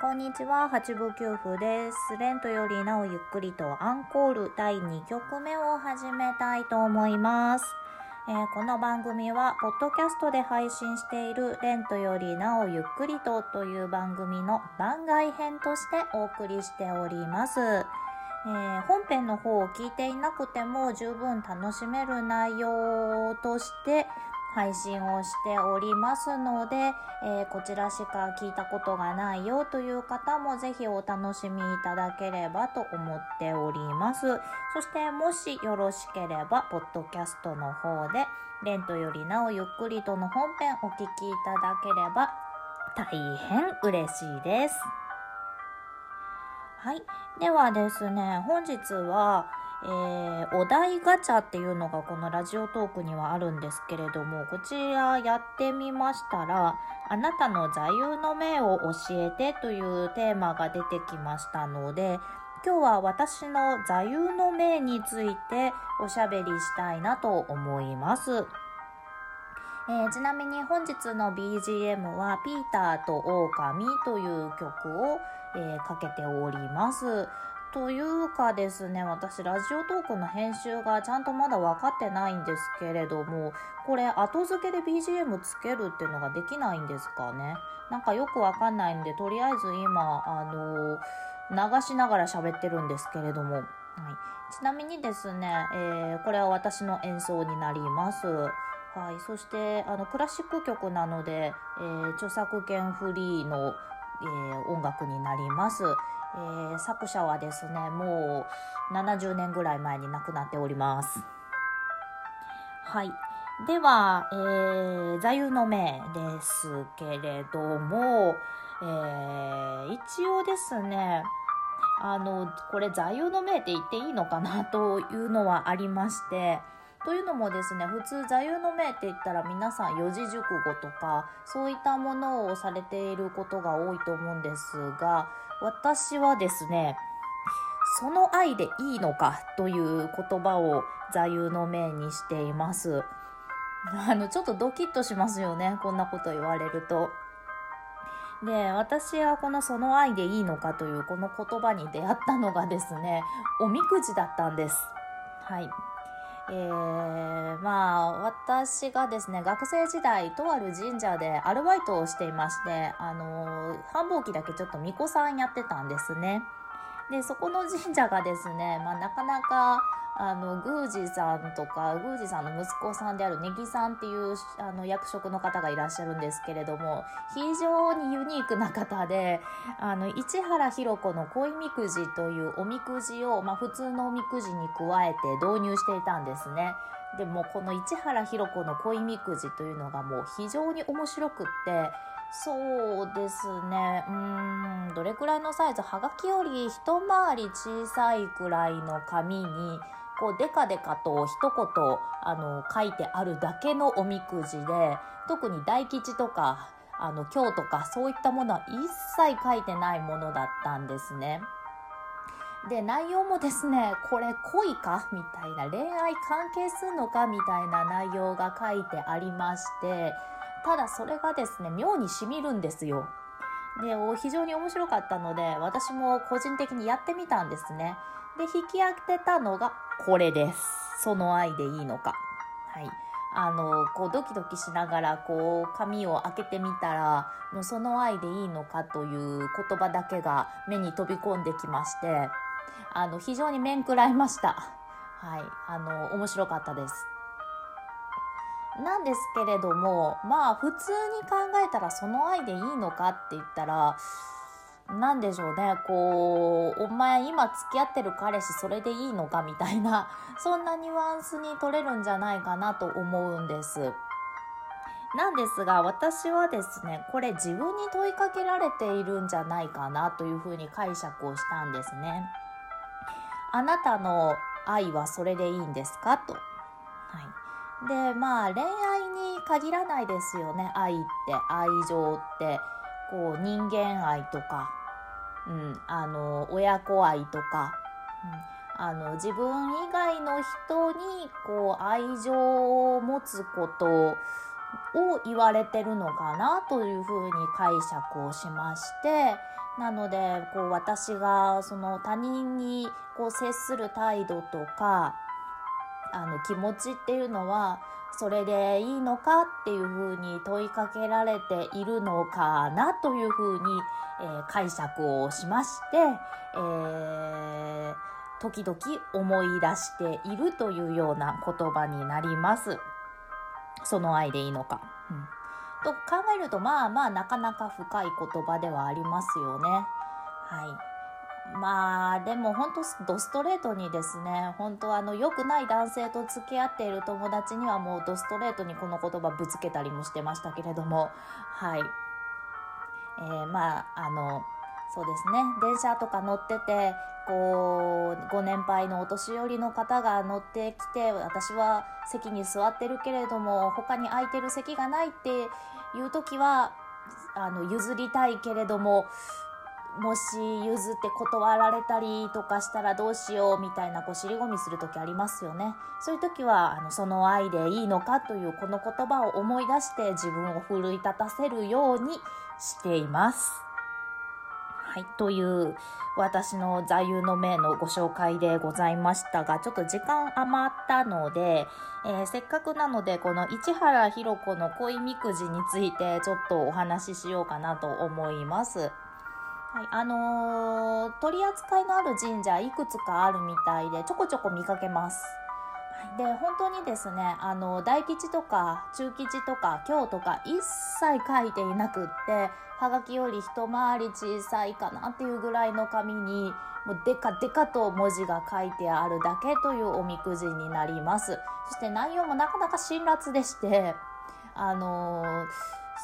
こんにちは、八部九夫です。レントよりなおゆっくりとアンコール第2曲目を始めたいと思います。えーこの番組は、ポッドキャストで配信しているレントよりなおゆっくりとという番組の番外編としてお送りしております。えー本編の方を聞いていなくても十分楽しめる内容として配信をしておりますので、えーこちらしか聞いたことがないよという方もぜひお楽しみいただければと思っております。そしてもしよろしければ、ポッドキャストの方で、レントよりなおゆっくりとの本編お聞きいただければ大変嬉しいです。はい。ではですね、本日は、えーお題ガチャっていうのがこのラジオトークにはあるんですけれども、こちらやってみましたら、あなたの座右の銘を教えてというテーマが出てきましたので、今日は私の座右の銘についておしゃべりしたいなと思います。えーちなみに本日の BGM はピーターと狼という曲を、えーかけております。というかですね、私ラジオトークの編集がちゃんとまだ分かってないんですけれども、これ後付けで BGM つけるっていうのができないんですかね？なんかよくわかんないんで、とりあえず今、あの流しながら喋ってるんですけれども、はい、ちなみにですね、えーこれは私の演奏になります。はい、そしてあのクラシック曲なので、えー著作権フリーの、えー音楽になります、えー作者はですねもう70年ぐらい前に亡くなっております。はい。では、えー座右の銘ですけれども、えー一応ですねあのこれ座右の銘って言っていいのかなというのはありましてというのもですね普通座右の銘って言ったら皆さん四字熟語とかそういったものをされていることが多いと思うんですが私はですねその愛でいいのかという言葉を座右の銘にしています。あのちょっとドキッとしますよねこんなこと言われると。で私はこの「その愛でいいのか」というこの言葉に出会ったのがですねおみくじだったんです。はい。えーまあ私がですね学生時代とある神社でアルバイトをしていましてあの繁忙期だけちょっと巫女さんやってたんですね。でそこの神社がですね、まあ、なかなかあの宮司さんとか宮司さんの息子さんであるネギさんっていうあの役職の方がいらっしゃるんですけれども非常にユニークな方であの市原ひろ子の恋みくじというおみくじを、まあ、普通のおみくじに加えて導入していたんですね。でもこの市原ひろ子の恋みくじというのがもう非常に面白くってそうですね。うんどれくらいのサイズ？はがきより一回り小さいくらいの紙にこうデカデカと一言あの書いてあるだけのおみくじで特に大吉とかあの今日とかそういったものは一切書いてないものだったんですね。で内容もですねこれ恋か？みたいな恋愛関係するのか？みたいな内容が書いてありましてただそれがですね妙にしみるんですよ。で非常に面白かったので私も個人的にやってみたんですね。で引き当てたのがこれです。その愛でいいのか。はい。あのこうドキドキしながらこう紙を開けてみたら「もうその愛でいいのか」という言葉だけが目に飛び込んできましてあの非常に面食らいましたはいあの面白かったですなんですけれどもまあ普通に考えたらその愛でいいのかって言ったらなんでしょうねこうお前今付き合ってる彼氏それでいいのかみたいな そんなニュアンスに取れるんじゃないかなと思うんです。なんですが私はですねこれ自分に問いかけられているんじゃないかなというふうに解釈をしたんですね。あなたの愛はそれでいいんですか？と。はい、でまあ恋愛に限らないですよね。愛って愛情って。こう人間愛とか、うん、あの親子愛とか、うん、あの自分以外の人にこう愛情を持つことを言われてるのかなというふうに解釈をしまして。なのでこう私がその他人にこう接する態度とかあの気持ちっていうのはそれでいいのかっていうふうに問いかけられているのかなというふうに、えー、解釈をしまして、えー、時々思い出しているというような言葉になります。その愛でいいのか。うんと考えるとまあまあなかなか深い言葉ではありますよね。はい。まあでも本当ドストレートにですね本当あの良くない男性と付き合っている友達にはもうドストレートにこの言葉ぶつけたりもしてましたけれどもはい。えー、まああのそうですね電車とか乗っててこうご年配のお年寄りの方が乗ってきて私は席に座ってるけれども他に空いてる席がないっていう時はあの譲りたいけれどももし譲って断られたりとかしたらどうしようみたいなこう尻込みする時ありますよねそういう時はあのその愛でいいのかというこの言葉を思い出して自分を奮い立たせるようにしています。はい、という私の座右の銘のご紹介でございましたが、ちょっと時間余ったので、えー、せっかくなので、この市原ひろ子の恋みくじについてちょっとお話ししようかなと思います。はい、あのー、取り扱いのある神社いくつかあるみたいで、ちょこちょこ見かけます。で本当にですねあの大吉とか中吉とか今日とか一切書いていなくってはがきより一回り小さいかなっていうぐらいの紙にもうデカデカと文字が書いてあるだけというおみくじになりますそして内容もなかなか辛辣でしてあの、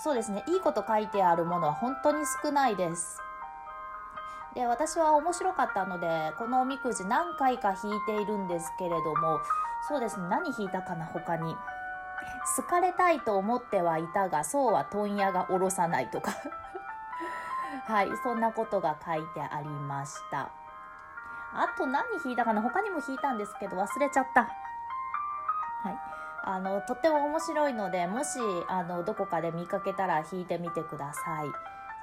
そうですねいいこと書いてあるものは本当に少ないですで私は面白かったのでこのおみくじ何回か引いているんですけれどもそうですね何引いたかな他に。好かれたいと思ってはいたがそうは問屋が下ろさないとか。はいそんなことが書いてありました。あと何引いたかな他にも引いたんですけど忘れちゃった。はい。あのとっても面白いのでもしあのどこかで見かけたら引いてみてください。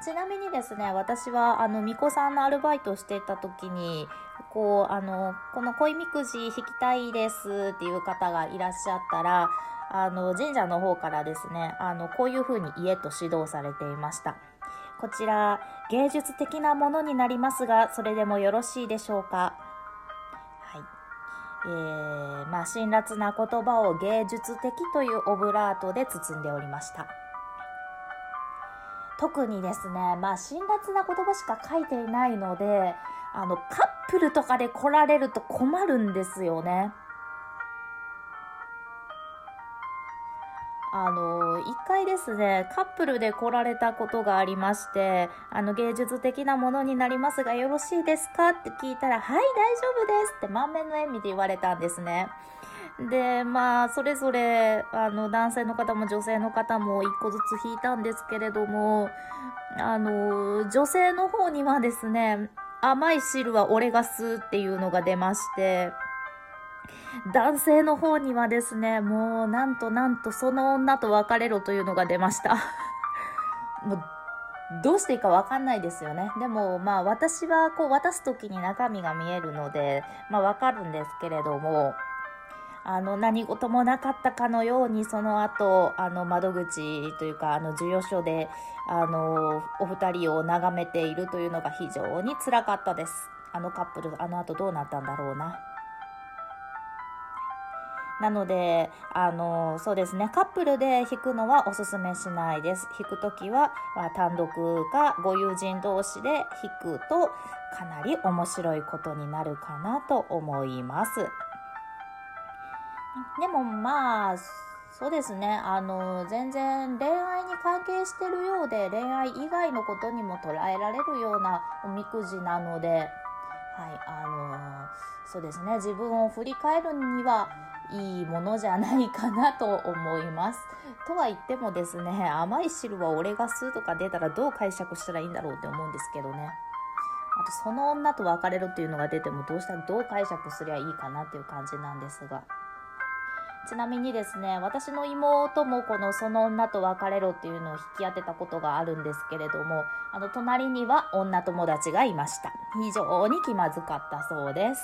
ちなみにですね私はあの巫女さんのアルバイトをしていた時にこうあのこの恋みくじ引きたいですっていう方がいらっしゃったらあの神社の方からですねあのこういうふうに家と指導されていました。こちら芸術的なものになりますがそれでもよろしいでしょうか？はい。えー、まあ辛辣な言葉を芸術的というオブラートで包んでおりました。特にですね、まあ、辛辣な言葉しか書いていないので、あの、カップルとかで来られると困るんですよね。あの、一回ですね、カップルで来られたことがありまして、あの、芸術的なものになりますがよろしいですか？って聞いたら、はい、大丈夫ですって満面の笑みで言われたんですね。で、まあ、それぞれ、あの、男性の方も女性の方も一個ずつ引いたんですけれども、あの、女性の方にはですね、甘い汁は俺が吸うっていうのが出まして、男性の方にはですね、もうなんとなんとその女と別れろというのが出ました。もうどうしていいかわかんないですよね。でもまあ私はこう渡す時に中身が見えるので、まあわかるんですけれども、あの、何事もなかったかのように、その後、あの、窓口というか、あの、授与所で、あの、お二人を眺めているというのが非常につらかったです。あのカップル、あの後どうなったんだろうな。なので、あの、そうですね、カップルで弾くのはおすすめしないです。弾くときは、まあ、単独かご友人同士で弾くと、かなり面白いことになるかなと思います。でもまあ、そうですね。あの、全然恋愛に関係してるようで、恋愛以外のことにも捉えられるようなおみくじなので、はい、あの、そうですね。自分を振り返るにはいいものじゃないかなと思います。とは言ってもですね、甘い汁は俺が吸うとか出たらどう解釈したらいいんだろうって思うんですけどね。あと、その女と別れるっていうのが出てもどうしたらどう解釈すりゃいいかなっていう感じなんですが。ちなみにですね、私の妹もこのその女と別れろっていうのを引き当てたことがあるんですけれども、あの隣には女友達がいました。非常に気まずかったそうです。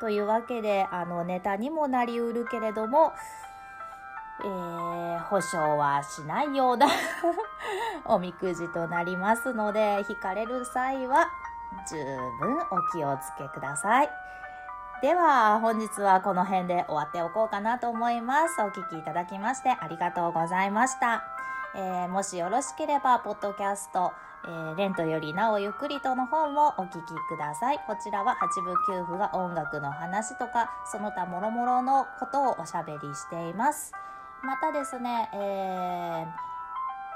というわけで、あのネタにもなりうるけれども、えー、保証はしないような おみくじとなりますので、引かれる際は十分お気をつけください。では、本日はこの辺で終わっておこうかなと思います。お聴きいただきましてありがとうございました。えー、もしよろしければ、ポッドキャスト、えー、レントよりなおゆっくりとの本もお聞きください。こちらは八部九符が音楽の話とか、その他諸々のことをおしゃべりしています。またですね、えー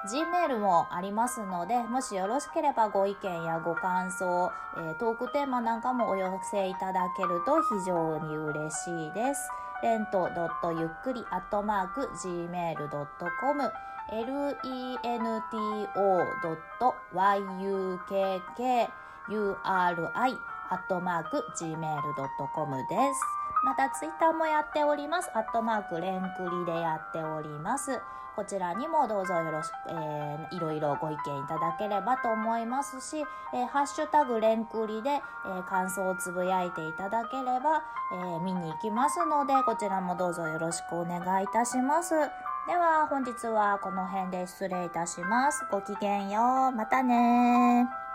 Gmail もありますので、もしよろしければご意見やご感想、えー、トークテーマなんかもお寄せいただけると非常に嬉しいです。レントゆっくりアットマーク gmail.com lento.yukkuri アットマーク gmail.com です。またツイッターもやっております。アットマークレンクリでやっております。こちらにもどうぞよろしく、えー、いろいろご意見いただければと思いますし、えー、ハッシュタグレンクリで、えー、感想をつぶやいていただければ、えー、見に行きますので、こちらもどうぞよろしくお願いいたします。では本日はこの辺で失礼いたします。ごきげんよう。またね